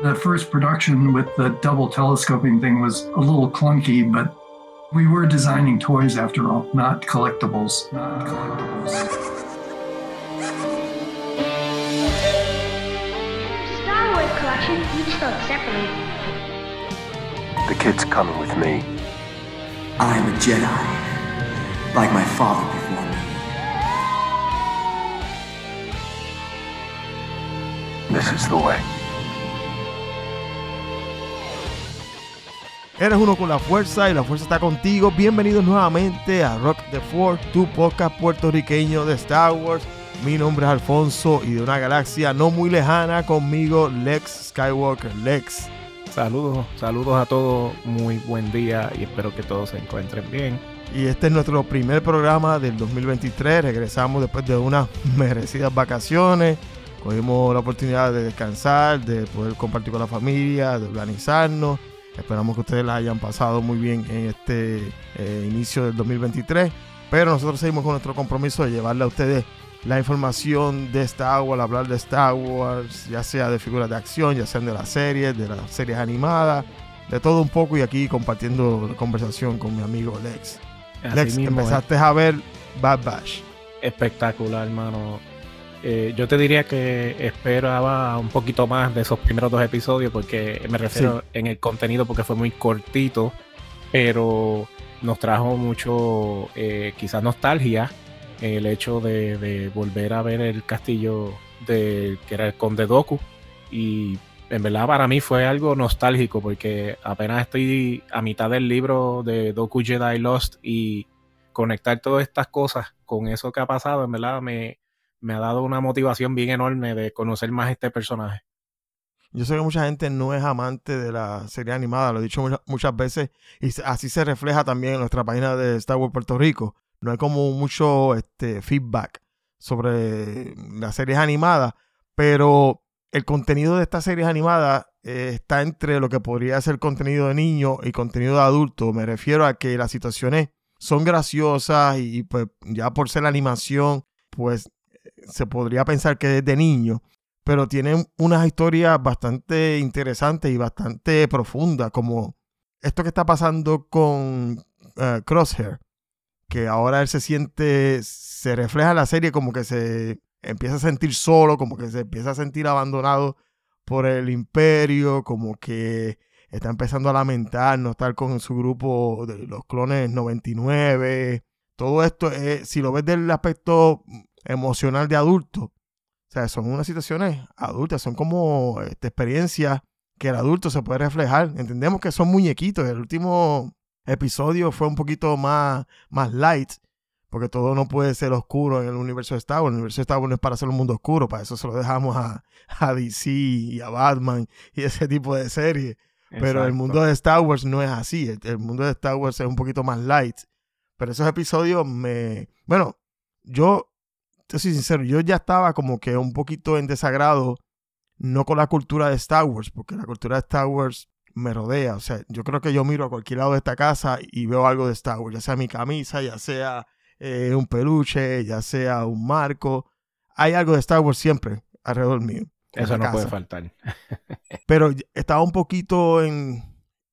The first production with the double telescoping thing was a little clunky, but we were designing toys after all, not collectibles. Not collectibles. Star Wars collection, each sold separately. The kid's coming with me. I am a Jedi, like my father before me. This is the way. Eres uno con la fuerza y la fuerza está contigo. Bienvenidos nuevamente a Rock the Four, tu podcast puertorriqueño de Star Wars. Mi nombre es Alfonso y de una galaxia no muy lejana conmigo Lex Skywalker. Lex. Saludos, saludos a todos, muy buen día y espero que todos se encuentren bien. Y este es nuestro primer programa del 2023. Regresamos después de unas merecidas vacaciones. Cogimos la oportunidad de descansar, de poder compartir con la familia, de organizarnos. Esperamos que ustedes la hayan pasado muy bien en este eh, inicio del 2023. Pero nosotros seguimos con nuestro compromiso de llevarle a ustedes la información de Star Wars, hablar de Star Wars, ya sea de figuras de acción, ya sean de las series, de las series animadas, de todo un poco y aquí compartiendo conversación con mi amigo Lex. Así Lex, mismo empezaste a ver Bad Bash. Espectacular, hermano. Eh, yo te diría que esperaba un poquito más de esos primeros dos episodios porque me refiero en el contenido porque fue muy cortito, pero nos trajo mucho, eh, quizás nostalgia, el hecho de, de volver a ver el castillo de que era el Conde Doku y en verdad para mí fue algo nostálgico porque apenas estoy a mitad del libro de Doku Jedi Lost y conectar todas estas cosas con eso que ha pasado, en verdad me, me ha dado una motivación bien enorme de conocer más este personaje. Yo sé que mucha gente no es amante de la serie animada, lo he dicho muchas, veces, y así se refleja también en nuestra página de Star Wars Puerto Rico. No hay como mucho este, feedback sobre las series animadas, pero el contenido de estas series animadas eh, está entre lo que podría ser contenido de niño y contenido de adulto. Me refiero a que las situaciones son graciosas y, y, pues ya por ser la animación, pues se podría pensar que es de niño, pero tienen unas historias bastante interesantes y bastante profundas, como esto que está pasando con eh, Crosshair, que ahora él se siente, se refleja en la serie como que se empieza a sentir solo, como que se empieza a sentir abandonado por el imperio, como que está empezando a lamentar no estar con su grupo de los clones 99. Todo esto, es, si lo ves del aspecto emocional de adulto, o sea, son unas situaciones adultas, son como este, experiencias que el adulto se puede reflejar. Entendemos que son muñequitos. El último episodio fue un poquito más, más light, porque todo no puede ser oscuro en el universo de Star Wars. El universo de Star Wars no es para ser un mundo oscuro, para eso se lo dejamos a, a DC y a Batman y ese tipo de series. Pero el mundo de Star Wars no es así. El, el mundo de Star Wars es un poquito más light. Pero esos episodios me... Bueno, yo, te soy sincero, yo ya estaba como que un poquito en desagrado, no con la cultura de Star Wars, porque la cultura de Star Wars me rodea. O sea, yo creo que yo miro a cualquier lado de esta casa y veo algo de Star Wars, ya sea mi camisa, ya sea eh, un peluche, ya sea un marco. Hay algo de Star Wars siempre alrededor mío. Eso no puede faltar. pero estaba un poquito en,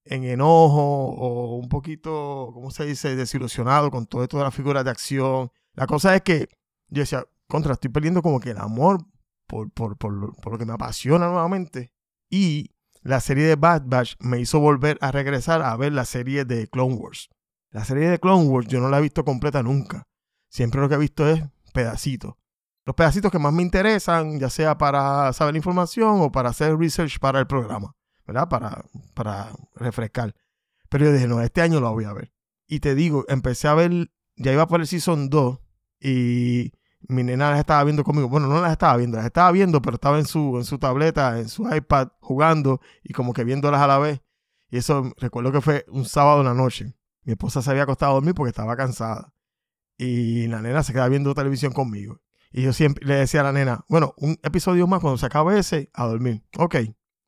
en enojo o un poquito, ¿cómo se dice?, desilusionado con todo esto de las figuras de acción. La cosa es que yo decía, contra, estoy perdiendo como que el amor por, por, por, por lo que me apasiona nuevamente. Y la serie de Bad Batch me hizo volver a regresar a ver la serie de Clone Wars. La serie de Clone Wars yo no la he visto completa nunca. Siempre lo que he visto es pedacitos. Los pedacitos que más me interesan, ya sea para saber información o para hacer research para el programa, ¿verdad? Para, para refrescar. Pero yo dije, no, este año lo voy a ver. Y te digo, empecé a ver, ya iba por el Season 2 y mi nena las estaba viendo conmigo. Bueno, no las estaba viendo, las estaba viendo, pero estaba en su, en su tableta, en su iPad, jugando y como que viéndolas a la vez. Y eso recuerdo que fue un sábado en la noche. Mi esposa se había acostado a dormir porque estaba cansada. Y la nena se quedaba viendo televisión conmigo. Y yo siempre le decía a la nena, bueno, un episodio más, cuando se acabe ese, a dormir. Ok.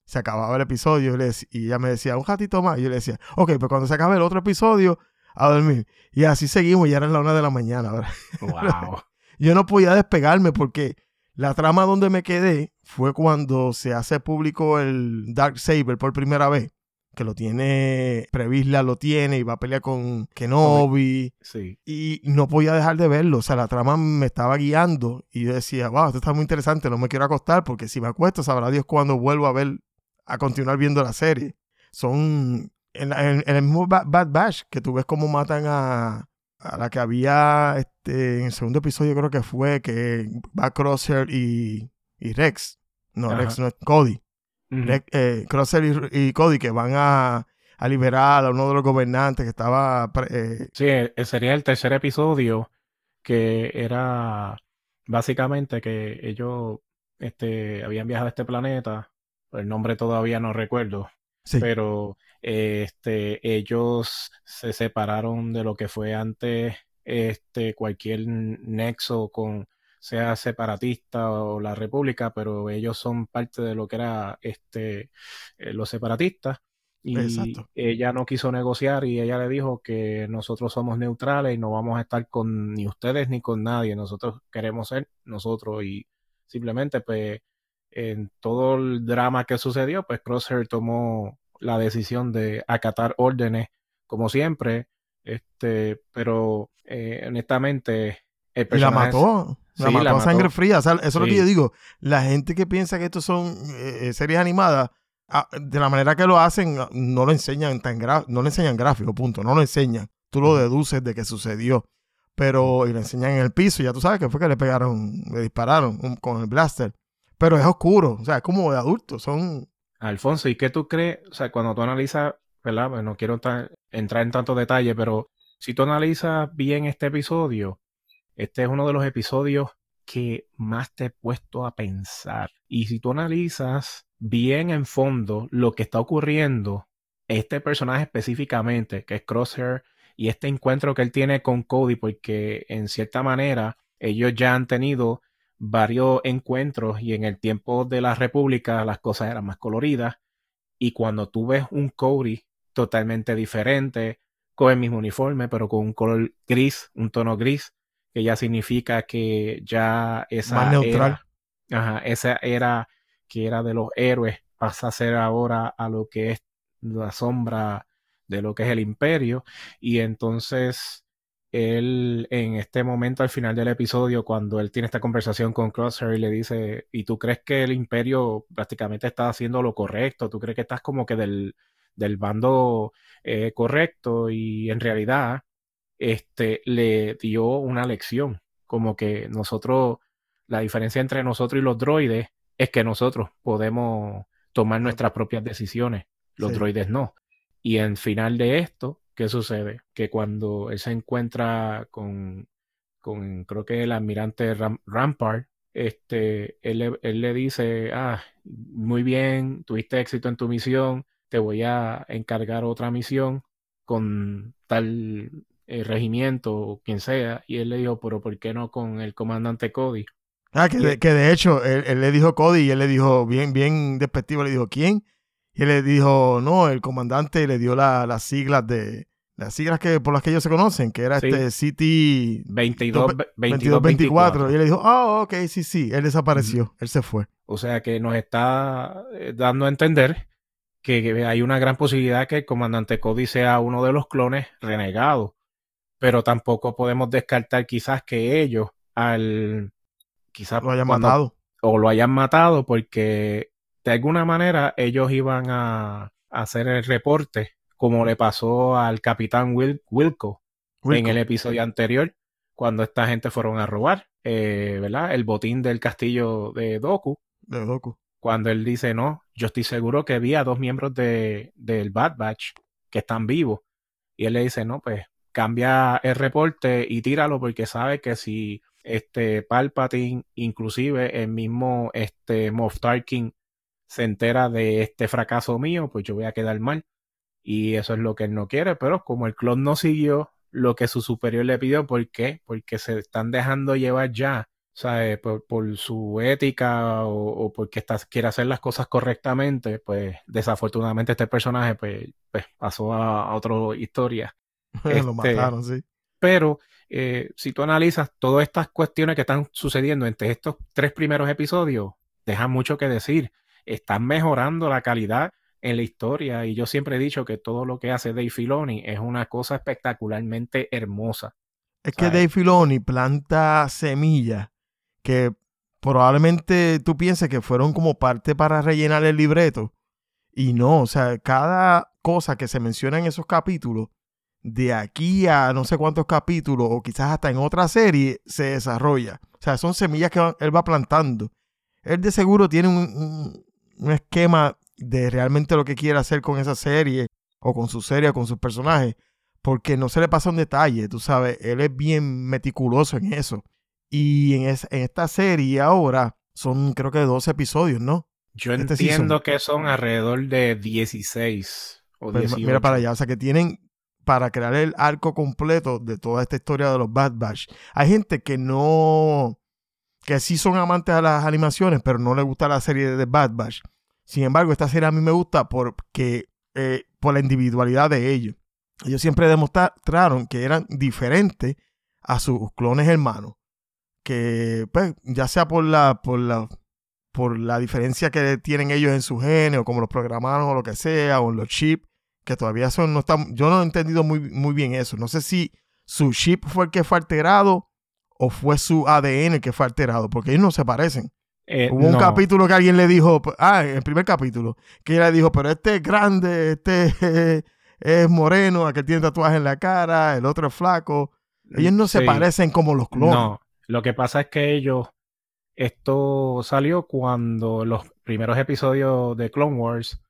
Se acababa el episodio y, ella me decía, un ratito más. Y yo le decía, ok, pues cuando se acabe el otro episodio, a dormir. Y así seguimos, ya era la una de la mañana. ¿verdad? Wow. Yo no podía despegarme porque La trama donde me quedé fue cuando se hace público el Dark Saber por primera vez. Que lo tiene, Previsla lo tiene y va a pelear con Kenobi. Sí. Y no podía dejar de verlo. O sea, la trama me estaba guiando. Y yo decía, wow, esto está muy interesante. No me quiero acostar porque si me acuesto, sabrá Dios cuándo vuelvo a ver, a continuar viendo la serie. Son. En, la- en- en el mismo Ba- Bad Batch, que tú ves cómo matan a, a la que había este, en el segundo episodio, creo que fue, que va Crosshair y, y Rex. No, Ajá. Rex no es Cody. Rex- eh, Crosshair y, y Cody que van a, a liberar a uno de los gobernantes que estaba eh, Sí, eh, sería el tercer episodio que era básicamente que ellos este, habían viajado a este planeta. El nombre todavía no recuerdo, sí, pero eh, este, ellos se separaron de lo que fue antes este, cualquier nexo con sea separatista o la república, pero ellos son parte de lo que era este, eh, los separatistas. Y Exacto. ella no quiso negociar y ella le dijo que nosotros somos neutrales y no vamos a estar con ni ustedes ni con nadie. Nosotros queremos ser nosotros y simplemente pues en todo el drama que sucedió, pues Crosshair tomó la decisión de acatar órdenes como siempre, este, pero eh, honestamente el y la personaje mató. La Sí, mató la a mató. sangre fría. O sea, eso es lo que yo digo. La gente que piensa que estos son eh, series animadas, ah, de la manera que lo hacen, no lo enseñan tan gra- no lo enseñan gráfico, punto. No lo enseñan. Tú lo deduces de que sucedió. Pero y lo enseñan en el piso. Ya tú sabes que fue que le pegaron, le dispararon un- con el blaster. Pero es oscuro. O sea, es como de adultos. Son. Alfonso, ¿y qué tú crees? O sea, cuando tú analizas, ¿verdad? No quiero entrar en tanto detalle, pero si tú analizas bien este episodio, este es uno de los episodios que más te he puesto a pensar. Y si tú analizas bien en fondo lo que está ocurriendo, este personaje específicamente, que es Crosshair, y este encuentro que él tiene con Cody, porque en cierta manera ellos ya han tenido varios encuentros y en el tiempo de la República las cosas eran más coloridas y cuando tú ves un Cody totalmente diferente, con el mismo uniforme, pero con un color gris, un tono gris, que ya significa que ya esa Más neutral. era, ajá, esa era que era de los héroes pasa a ser ahora a lo que es la sombra de lo que es el imperio y entonces él en este momento al final del episodio cuando él tiene esta conversación con Crosshair y le dice ¿y tú crees que el imperio prácticamente está haciendo lo correcto? ¿tú crees que estás como que del, del bando eh, correcto? y en realidad este le dio una lección como que nosotros la diferencia entre nosotros y los droides es que nosotros podemos tomar nuestras propias decisiones los Sí. droides no y en final de esto, ¿qué sucede? Que cuando él se encuentra con, con creo que el almirante Ram- Rampart, este, él, le- él le dice, ah, muy bien, tuviste éxito en tu misión, te voy a encargar otra misión con tal eh, regimiento o quien sea. Y él le dijo, pero ¿por qué no con el comandante Cody? Ah, que de, que de hecho él, él le dijo Cody y él le dijo bien, bien despectivo, le dijo ¿quién? Y él le dijo, no, el comandante le dio la- las siglas de, las siglas que por las que ellos se conocen, que era Sí. este City 22, 22, 24. Y él le dijo, ah, ok, sí, sí, él desapareció, él se fue. O sea que nos está eh, dando a entender que, que hay una gran posibilidad que el comandante Cody sea uno de los clones renegados. Pero tampoco podemos descartar quizás que ellos al quizás Lo hayan cuando- matado. o lo hayan matado porque de alguna manera ellos iban a, a hacer el reporte como le pasó al capitán Wil- Wilco en el episodio anterior, cuando esta gente fueron a robar, eh, ¿verdad? El botín del castillo de Doku, de Doku. cuando él dice, no, yo estoy seguro que vi a dos miembros de, del Bad Batch que están vivos. Y él le dice, no, pues cambia el reporte y tíralo porque sabe que si este Palpatine, inclusive el mismo este Moff Tarkin se entera de este fracaso mío, pues yo voy a quedar mal. Y eso es lo que él no quiere, pero como el clon no siguió lo que su superior le pidió, ¿por qué? Porque se están dejando llevar ya, ¿sabes? Por, por su ética o, o porque está, quiere hacer las cosas correctamente, pues desafortunadamente este personaje pues, pues pasó a, a otra historia. lo Este- mataron, sí. Pero eh, si tú analizas todas estas cuestiones que están sucediendo entre estos tres primeros episodios, dejan mucho que decir. Están mejorando la calidad en la historia y yo siempre he dicho que todo lo que hace Dave Filoni es una cosa espectacularmente hermosa. Es que Dave Filoni planta semillas que probablemente tú pienses que fueron como parte para rellenar el libreto. Y no, o sea, cada cosa que se menciona en esos capítulos, de aquí a no sé cuántos capítulos, o quizás hasta en otra serie, se desarrolla. O sea, son semillas que él va plantando. Él de seguro tiene un, un esquema de realmente lo que quiere hacer con esa serie, o con su serie, o con sus personajes, porque no se le pasa un detalle, tú sabes, él es bien meticuloso en eso. Y en, en esta serie ahora son creo que dos episodios, ¿no? Yo este entiendo que son alrededor de 16 o 18. Pues, mira para allá, o sea que tienen para crear el arco completo de toda esta historia de los Bad Batch. Hay gente que no, que sí son amantes de las animaciones, pero no les gusta la serie de Bad Batch. Sin embargo, esta serie a mí me gusta porque, eh, por la individualidad de ellos. Ellos siempre demostraron que eran diferentes a sus clones hermanos que pues, ya sea por la, por la, por la diferencia que tienen ellos en su genes o como los programaron o lo que sea, o en los chips, que todavía son, no están, yo no he entendido muy, muy bien eso. No sé si su chip fue el que fue alterado o fue su ADN el que fue alterado, porque ellos no se parecen. Eh, Hubo un capítulo que alguien le dijo, ah, el primer capítulo, que ella le dijo, pero este es grande, este es moreno, aquel tiene tatuaje en la cara, el otro es flaco. Ellos no se parecen como los clones. No, lo que pasa es que ellos, esto salió cuando los primeros episodios de Clone Wars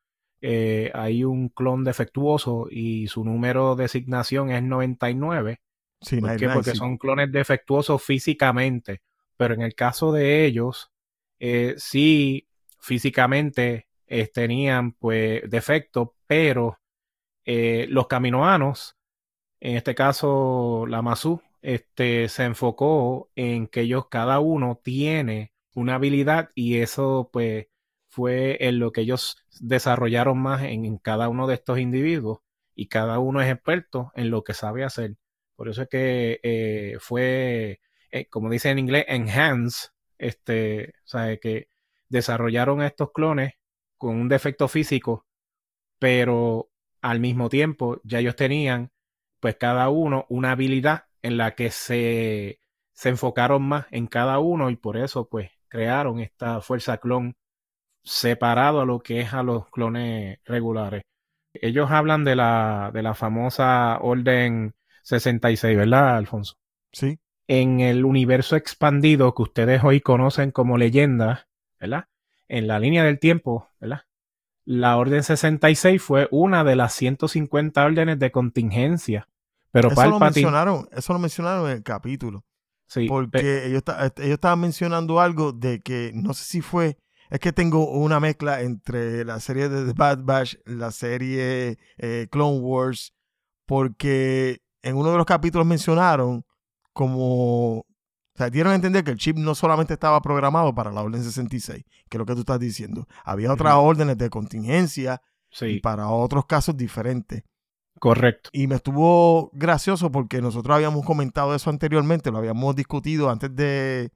eh, hay un clon defectuoso y su número de designación es 99. Sí, ¿Por qué? Porque son clones defectuosos físicamente. Pero en el caso de ellos, eh, sí, físicamente eh, tenían pues defectos, pero los caminoanos, en este caso la Masu, este, se enfocó en que ellos cada uno tiene una habilidad y eso pues fue en lo que ellos desarrollaron más en, cada uno de estos individuos y cada uno es experto en lo que sabe hacer. Por eso es que eh, fue, eh, como dice en inglés, enhance, este, o sea, que desarrollaron estos clones con un defecto físico, pero al mismo tiempo ya ellos tenían, pues cada uno, una habilidad en la que se, se enfocaron más en cada uno y por eso pues crearon esta fuerza clon separado a lo que es a los clones regulares. Ellos hablan de la, de la famosa Orden 66, ¿verdad, Alfonso? Sí. En el universo expandido que ustedes hoy conocen como leyenda, ¿verdad? En la línea del tiempo, ¿verdad? La Orden 66 fue una de las 150 órdenes de contingencia pero eso lo mencionaron, eso lo mencionaron en el capítulo. Sí, porque ellos, ellos estaban mencionando algo de que no sé si fue, es que tengo una mezcla entre la serie de The Bad Batch, la serie eh, Clone Wars, porque en uno de los capítulos mencionaron como, o sea, dieron a entender que el chip no solamente estaba programado para la orden 66, que es lo que tú estás diciendo, había otras órdenes de contingencia y para otros casos diferentes. Correcto. Y me estuvo gracioso porque nosotros habíamos comentado eso anteriormente, lo habíamos discutido antes de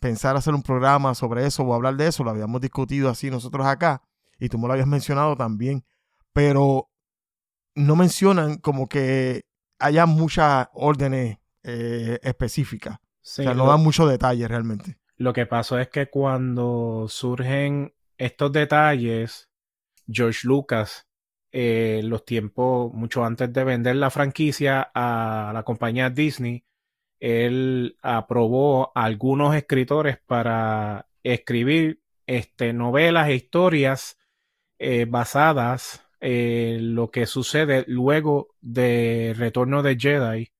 pensar hacer un programa sobre eso o hablar de eso, lo habíamos discutido así nosotros acá y tú me lo habías mencionado también, pero no mencionan como que haya muchas órdenes eh, específicas. o sea, no dan muchos detalles realmente. Lo que pasó es que cuando surgen estos detalles, George Lucas eh, los tiempos, mucho antes de vender la franquicia a la compañía Disney, él aprobó a algunos escritores para escribir este, novelas e historias eh, basadas en lo que sucede luego de Retorno de Jedi.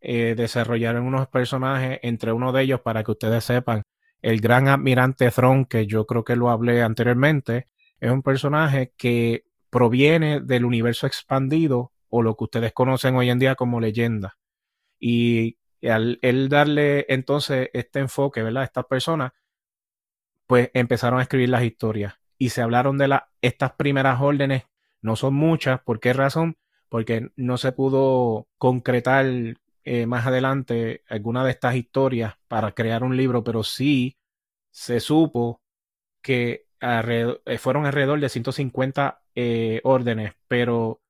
Eh, desarrollaron unos personajes, entre uno de ellos, para que ustedes sepan, el gran admirante Thrawn, que yo creo que lo hablé anteriormente, es un personaje que proviene del universo expandido o lo que ustedes conocen hoy en día como leyenda. Y al darle entonces este enfoque, ¿verdad? Estas personas, pues empezaron a escribir las historias y se hablaron de la, estas primeras órdenes. No son muchas. ¿Por qué razón? Porque no se pudo concretar eh, más adelante alguna de estas historias para crear un libro, pero sí se supo que eh, fueron alrededor de 150 eh, órdenes, pero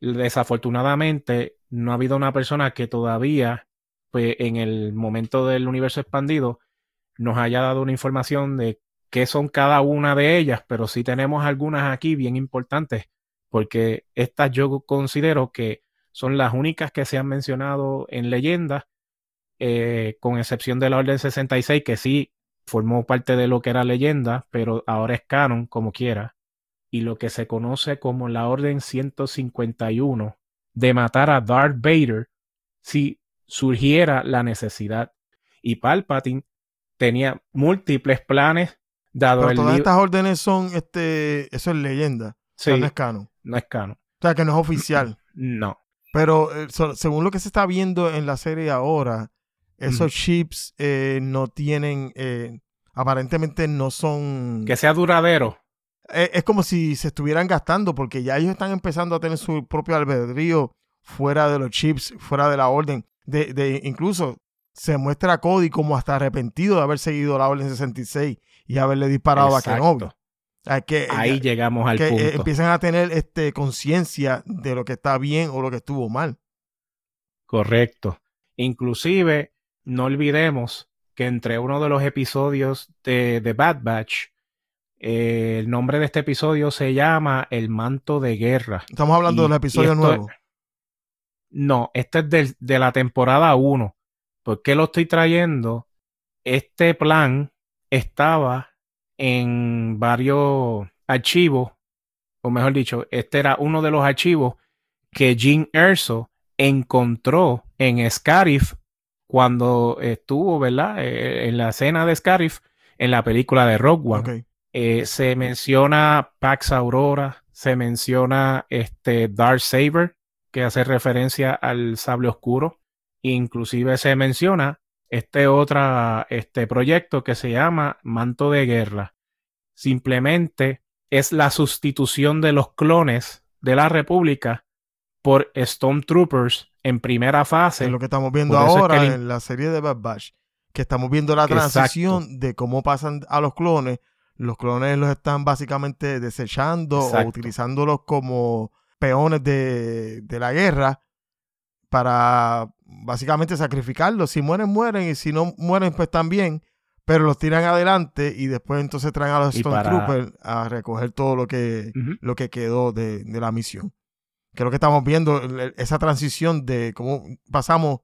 desafortunadamente no ha habido una persona que todavía, pues en el momento del universo expandido, nos haya dado una información de qué son cada una de ellas, pero sí tenemos algunas aquí bien importantes, porque estas yo considero que son las únicas que se han mencionado en leyendas, eh, con excepción de la Orden 66, que sí formó parte de lo que era leyenda, pero ahora es canon como quiera, y lo que se conoce como la Orden 151 de matar a Darth Vader si surgiera la necesidad. Y Palpatine tenía múltiples planes dado Pero el todas estas órdenes son, este, eso es leyenda. O sea, Sí, no es canon. No es canon. O sea, que no es oficial. No. Pero eh, so- según lo que se está viendo en la serie ahora, esos chips eh, no tienen, eh, aparentemente no son... Que sea duradero. Eh, es como si se estuvieran gastando porque ya ellos están empezando a tener su propio albedrío fuera de los chips, fuera de la orden. De, de- incluso se muestra a Cody como hasta arrepentido de haber seguido la orden 66 y haberle disparado Exacto. a Kenobi. Que, Ahí llegamos al que eh, punto. empiezan a tener este conciencia de lo que está bien o lo que estuvo mal. Correcto. Inclusive, no olvidemos que entre uno de los episodios de The Bad Batch, eh, el nombre de este episodio se llama El manto de guerra. Estamos hablando Y- de episodios esto- nuevos. No, este es del- de la temporada 1. ¿Por qué lo estoy trayendo? Este plan estaba en varios archivos, o mejor dicho, este era uno de los archivos que Jim Erso encontró en Scarif cuando estuvo, ¿verdad? Eh, en la escena de Scarif en la película de Rogue One. Eh, se menciona Pax Aurora, se menciona este Darth Saber, que hace referencia al sable oscuro. Inclusive se menciona este otro este proyecto que se llama Manto de Guerra. Simplemente es la sustitución de los clones de la República por Stormtroopers en primera fase. Es lo que estamos viendo Por eso es ahora que el- en la serie de Bad Batch. Que estamos viendo la Exacto. transición de cómo pasan a los clones. Los clones los están básicamente desechando o utilizándolos como peones de, de la guerra para básicamente sacrificarlos. Si mueren, mueren. Y si no mueren, pues también. Pero los tiran adelante y después entonces traen a los Y para- Stormtroopers a recoger todo lo que, lo que quedó de, de la misión. Lo que estamos viendo, esa transición de cómo pasamos,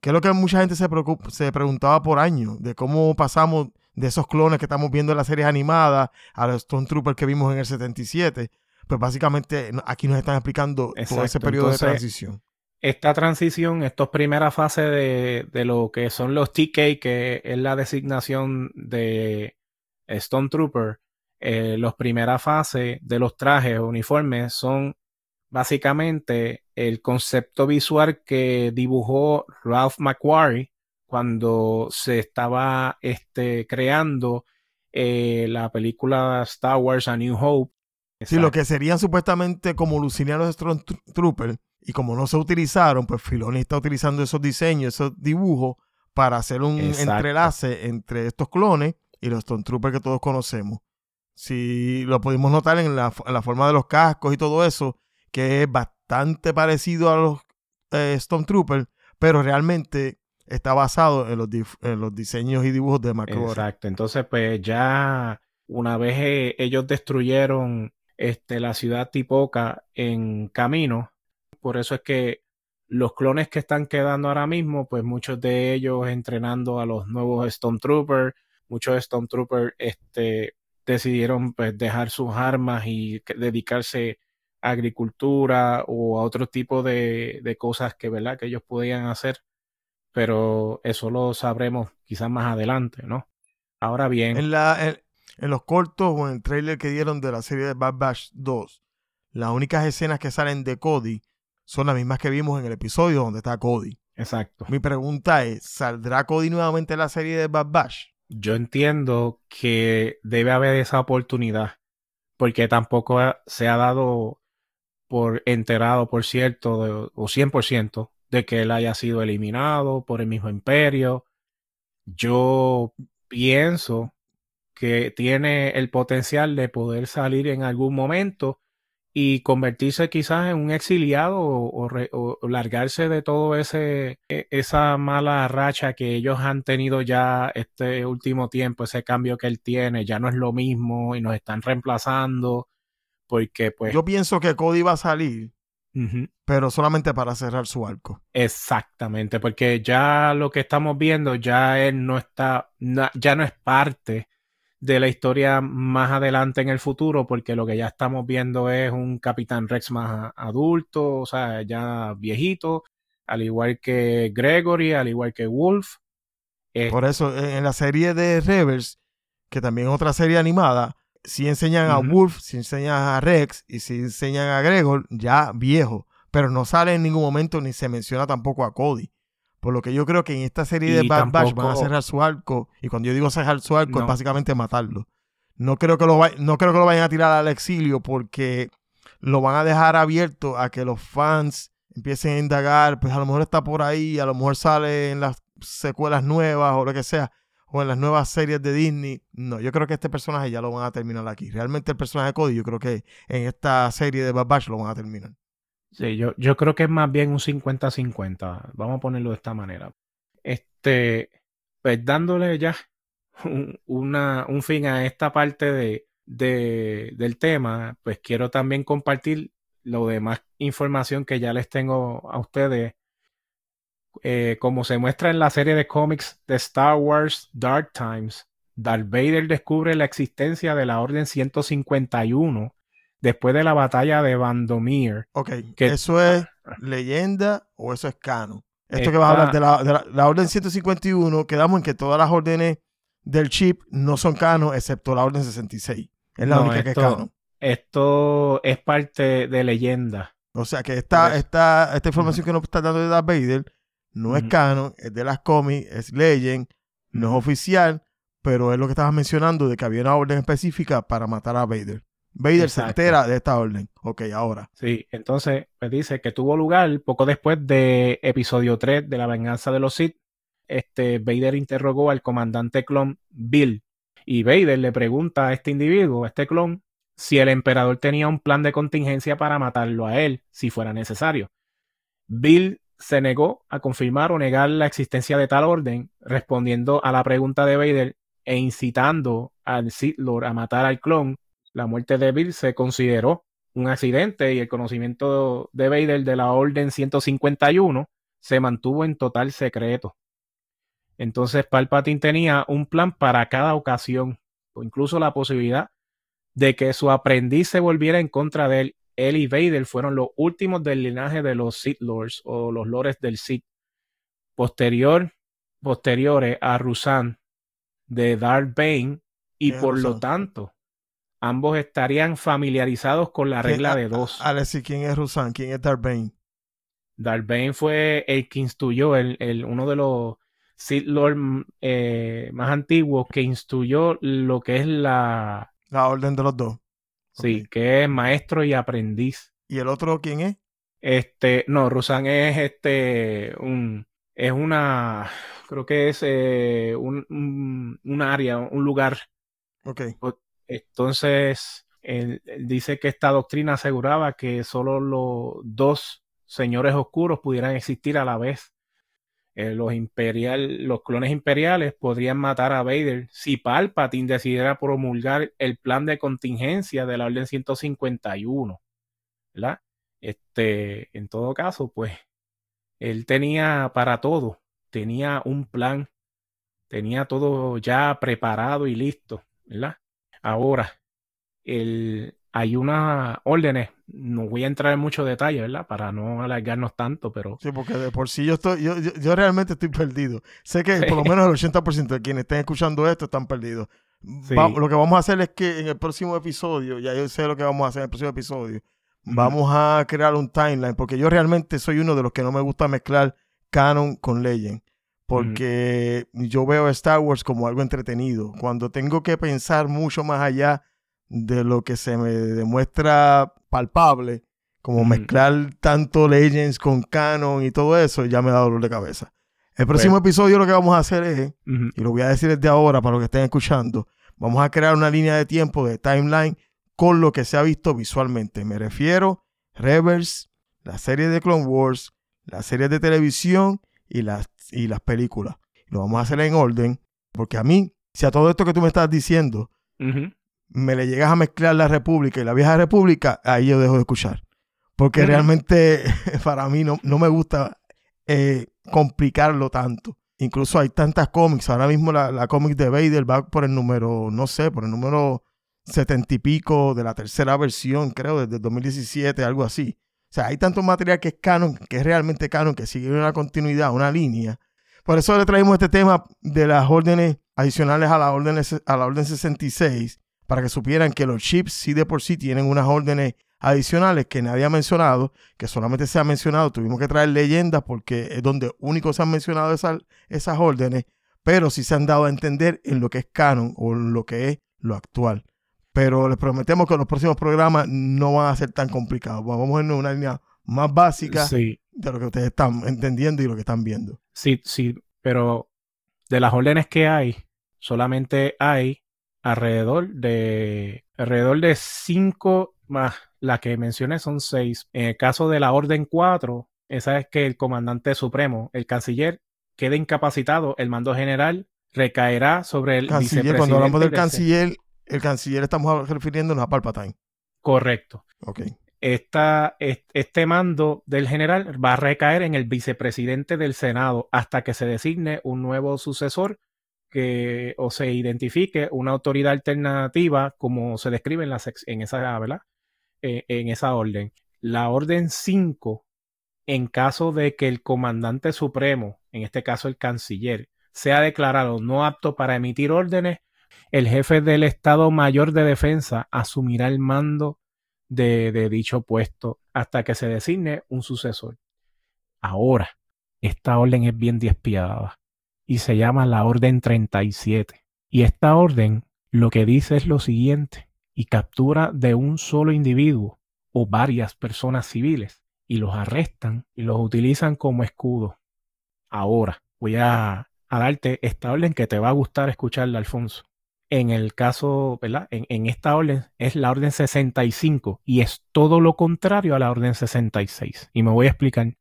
que es lo que mucha gente se, preocupa, se preguntaba por años, de cómo pasamos de esos clones que estamos viendo en las series animadas a los Stormtroopers que vimos en el 77. Pues básicamente aquí nos están explicando todo ese periodo de transición. Esta transición, estas primeras fases de, de lo que son los TK, que es la designación de Stormtrooper, eh, las primeras fases de los trajes o uniformes son básicamente el concepto visual que dibujó Ralph McQuarrie cuando se estaba este, creando eh, la película Star Wars A New Hope. Sí, lo que serían supuestamente como lucían los Stormtroopers y como no se utilizaron, pues Filoni está utilizando esos diseños, esos dibujos para hacer un Exacto. entrelace entre estos clones y los Stormtroopers que todos conocemos. Si lo pudimos notar en la, en la forma de los cascos y todo eso, que es bastante parecido a los eh, Stormtroopers, pero realmente está basado en los, dif- en los diseños y dibujos de McCrory. Exacto. Entonces, pues ya una vez eh, ellos destruyeron este, la ciudad Tipoca en camino, por eso es que los clones que están quedando ahora mismo, pues muchos de ellos entrenando a los nuevos Stormtroopers, muchos Stormtroopers este, decidieron pues, dejar sus armas y dedicarse a agricultura o a otro tipo de, de cosas que, ¿verdad? que ellos podían hacer pero eso lo sabremos quizás más adelante, ¿no? Ahora bien, En, la, en, en los cortos o en el trailer que dieron de la serie de Bad Batch 2, las únicas escenas que salen de Cody son las mismas que vimos en el episodio donde está Cody. exacto. Mi pregunta es, ¿saldrá Cody nuevamente en la serie de Bad Batch? Yo entiendo que debe haber esa oportunidad, porque tampoco se ha dado por enterado, por cierto, de- o 100%, de que él haya sido eliminado por el mismo imperio. Yo pienso que tiene el potencial de poder salir en algún momento y convertirse quizás en un exiliado o, o re- o largarse de todo ese e- esa mala racha que ellos han tenido ya este último tiempo, ese cambio que él tiene, ya no es lo mismo y nos están reemplazando porque pues Yo pienso que Cody va a salir, pero solamente para cerrar su arco. exactamente, porque ya lo que estamos viendo ya él no está ya no es parte de la historia más adelante en el futuro, porque lo que ya estamos viendo es un Capitán Rex más adulto, o sea, ya viejito, al igual que Gregory, al igual que Wolf. Eh, Por eso, en la serie de Rebels, que también es otra serie animada, si enseñan a. Wolf, si enseñan a Rex y si enseñan a Gregor, ya viejo. Pero no sale en ningún momento ni se menciona tampoco a Cody. Por lo que yo creo que en esta serie de Bad Batch tampoco- van a cerrar su arco. Y cuando yo digo cerrar su arco, es básicamente matarlo. No creo, que lo no creo que lo vayan a tirar al exilio porque lo van a dejar abierto a que los fans empiecen a indagar. Pues a lo mejor está por ahí, a lo mejor sale en las secuelas nuevas o lo que sea o en las nuevas series de Disney. No, yo creo que este personaje ya lo van a terminar aquí. Realmente el personaje de Cody, yo creo que en esta serie de Bad Batch lo van a terminar. Sí, yo, yo creo que es más bien un 50-50. Vamos a ponerlo de esta manera. Este, pues dándole ya un, una, un fin a esta parte de, de- del tema, pues quiero también compartir lo demás información que ya les tengo a ustedes. Eh, como se muestra en la serie de cómics de Star Wars Dark Times, Darth Vader descubre la existencia de la Orden 151 después de la batalla de Vandomir. Ok, Que- ¿eso es leyenda o eso es canon? Esto que vas a hablar de la, de la- la orden 151, quedamos en que todas las órdenes del chip no son canon, excepto la orden 66. Es la No, única que es canon. Esto es parte de leyenda. O sea que esta, Por eso. esta, esta información que nos está dando de Darth Vader no es canon, es de las cómics, es legend, no es oficial, pero es lo que estabas mencionando de que había una orden específica para matar a Vader. Vader se entera de esta orden. Ok, ahora. Sí, entonces pues dice que tuvo lugar poco después de episodio 3 de la venganza de los Sith. Este Vader interrogó al comandante clon Bill y Vader le pregunta a este individuo, a este clon, si el emperador tenía un plan de contingencia para matarlo a él si fuera necesario. Bill se negó a confirmar o negar la existencia de tal orden, respondiendo a la pregunta de Vader e incitando al Sith Lord a matar al clon. La muerte de Bill se consideró un accidente y el conocimiento de Vader de la Orden 151 se mantuvo en total secreto. Entonces Palpatine tenía un plan para cada ocasión, o incluso la posibilidad de que su aprendiz se volviera en contra de él. Él y Vader fueron los últimos del linaje de los Sith Lords o los lores del Sith. Posterior, posteriores a Rusan de Darth Bane y ¿Quién es por lo tanto ambos estarían familiarizados con la regla de dos. Alexi, ¿quién es Rusan? ¿Quién es? Darth Bane fue el que instruyó, el, el- uno de los Sith Lord mm, eh, más antiguos que instruyó lo que es la, La orden de los dos. sí, que es maestro y aprendiz. ¿Y el otro quién es? Este, no, Rusan es este, un, es una, creo que es eh, un, un, un área, un lugar Ok. Entonces, él, dice que esta doctrina aseguraba que solo los dos señores oscuros pudieran existir a la vez. Eh, los, los clones imperiales podrían matar a Vader si Palpatine decidiera promulgar el plan de contingencia de la Orden 151. ¿verdad? Este, en todo caso, pues, él tenía para todo, tenía un plan, tenía todo ya preparado y listo, ¿verdad? Ahora, el, hay unas órdenes, no voy a entrar en mucho detalle, ¿verdad? Para no alargarnos tanto, pero Sí, porque de por sí yo estoy, yo, yo, yo realmente estoy perdido. Sé que por lo menos el 80% de quienes estén escuchando esto están perdidos. Sí. Va- lo que vamos a hacer es que en el próximo episodio, ya yo sé lo que vamos a hacer en el próximo episodio, vamos a crear un timeline, porque yo realmente soy uno de los que no me gusta mezclar canon con legend, porque yo veo Star Wars como algo entretenido. Cuando tengo que pensar mucho más allá de lo que se me demuestra palpable, como mezclar tanto Legends con Canon y todo eso, ya me da dolor de cabeza. El próximo episodio lo que vamos a hacer es, y lo voy a decir desde ahora para los que estén escuchando, vamos a crear una línea de tiempo de timeline con lo que se ha visto visualmente. Me refiero Rebels, la serie de Clone Wars, las series de televisión y las, y las películas. Lo vamos a hacer en orden, porque a mí, si a todo esto que tú me estás diciendo, me le llegas a mezclar la República y la Vieja República, ahí yo dejo de escuchar. Porque realmente para mí no, no me gusta eh, complicarlo tanto. Incluso hay tantas cómics. Ahora mismo la, la cómic de Vader va por el número, no sé, por el número setenta y pico de la tercera versión, creo, desde el 2017, algo así. O sea, hay tanto material que es canon, que es realmente canon, que sigue una continuidad, una línea. Por eso le traemos este tema de las órdenes adicionales a la orden, a la orden 66, para que supieran que los chips sí de por sí tienen unas órdenes adicionales que nadie ha mencionado, que solamente se ha mencionado, tuvimos que traer leyendas porque es donde único se han mencionado esas, esas órdenes, pero sí se han dado a entender en lo que es canon o en lo que es lo actual. Pero les prometemos que los próximos programas no van a ser tan complicados. Vamos a ir en una línea más básica Sí, de lo que ustedes están entendiendo y lo que están viendo. sí, sí, pero de las órdenes que hay, solamente hay alrededor de alrededor de cinco más la que mencioné son seis. En el caso de la orden 4, esa es que el comandante supremo, el canciller, quede incapacitado, el mando general recaerá sobre el Canciller, cuando hablamos del canciller, el canciller estamos refiriéndonos a Palpatine. Correcto. Ok. Esta, est- este mando del general va a recaer en el vicepresidente del Senado hasta que se designe un nuevo sucesor que o se identifique una autoridad alternativa como se describe en, la en esa, ¿verdad? Eh, en esa orden. La orden 5, en caso de que el comandante supremo, en este caso el canciller, sea declarado no apto para emitir órdenes, el jefe del Estado Mayor de Defensa asumirá el mando de, de dicho puesto hasta que se designe un sucesor. Ahora, esta orden es bien despiadada y se llama la Orden 37. Y esta orden lo que dice es lo siguiente, y captura de un solo individuo o varias personas civiles y los arrestan y los utilizan como escudo. Ahora, voy a, a darte esta orden que te va a gustar escucharla, Alfonso. En el caso, ¿verdad? En, en esta orden es la orden 65 y es todo lo contrario a la orden 66. Y me voy a explicar.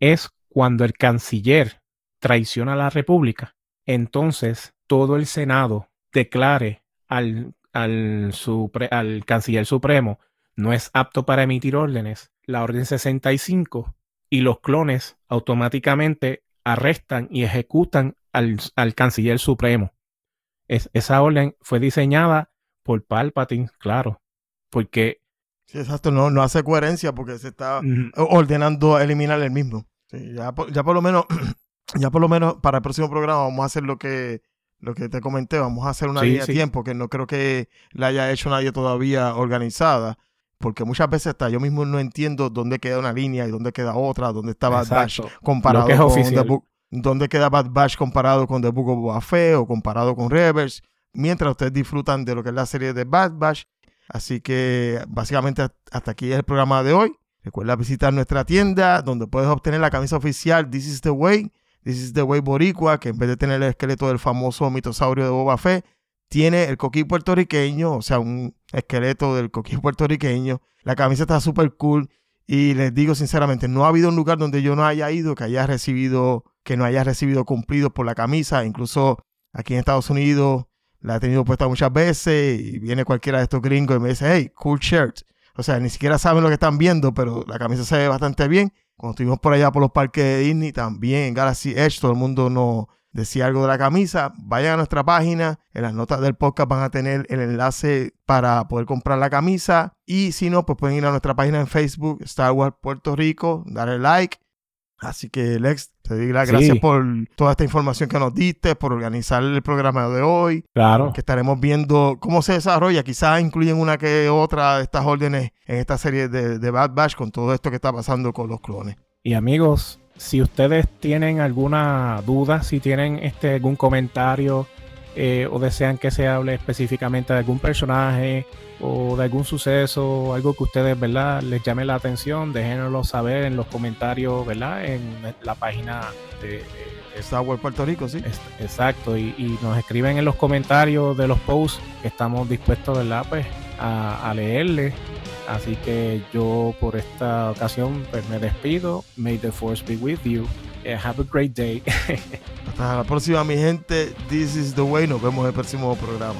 Es cuando el canciller traiciona a la República, entonces todo el Senado declare al, al, supre- al canciller supremo no es apto para emitir órdenes, la orden 65, y los clones automáticamente arrestan y ejecutan al, al canciller supremo. Es- esa orden fue diseñada por Palpatine, claro, porque Sí, exacto. No, no hace coherencia porque se está mm, ordenando eliminar el mismo. Sí, ya, por, ya por lo menos, ya por lo menos para el próximo programa vamos a hacer lo que, lo que te comenté, vamos a hacer una Sí, línea sí. de tiempo que no creo que la haya hecho nadie todavía organizada. Porque muchas veces hasta yo mismo no entiendo dónde queda una línea y dónde queda otra, dónde está Batch exacto, comparado Lo que es con oficial. The Book, dónde queda Bad Batch comparado con The Book of Boba o comparado con Rebels, mientras ustedes disfrutan de lo que es la serie de Bad Batch. Así que básicamente hasta aquí es el programa de hoy. Recuerda visitar nuestra tienda donde puedes obtener la camisa oficial This is the Way, This is the Way Boricua, que en vez de tener el esqueleto del famoso mitosaurio de Boba Fett, tiene el coquí puertorriqueño, o sea, un esqueleto del coquí puertorriqueño. La camisa está súper cool y les digo sinceramente, no ha habido un lugar donde yo no haya ido que haya recibido, que no haya recibido cumplidos por la camisa. Incluso aquí en Estados Unidos la he tenido puesta muchas veces y viene cualquiera de estos gringos y me dice, hey, cool shirt. O sea, ni siquiera saben lo que están viendo, pero la camisa se ve bastante bien. Cuando estuvimos por allá por los parques de Disney, también en Galaxy Edge, todo el mundo nos decía algo de la camisa. Vayan a nuestra página, en las notas del podcast van a tener el enlace para poder comprar la camisa. Y si no, pues pueden ir a nuestra página en Facebook, Star Wars Puerto Rico, darle like. Así que, Lex, te doy las Sí. gracias por toda esta información que nos diste, por organizar el programa de hoy Claro. que estaremos viendo cómo se desarrolla. Quizás incluyen una que otra de estas órdenes en esta serie de, de Bad Batch con todo esto que está pasando con los clones. Y amigos, si ustedes tienen alguna duda, si tienen este, algún comentario, eh, o desean que se hable específicamente de algún personaje o de algún suceso, algo que ustedes, ¿verdad? Les llame la atención, déjenoslo saber en los comentarios, ¿verdad? En la página de, de- de Wars Puerto Rico, sí. Es- Exacto, y, y nos escriben en los comentarios de los posts que estamos dispuestos, ¿verdad? Pues a, a leerles. Así que yo por esta ocasión pues me despido. May the force be with you. Eh, have a great day. Hasta la próxima, mi gente. This is the way. Nos vemos en el próximo programa.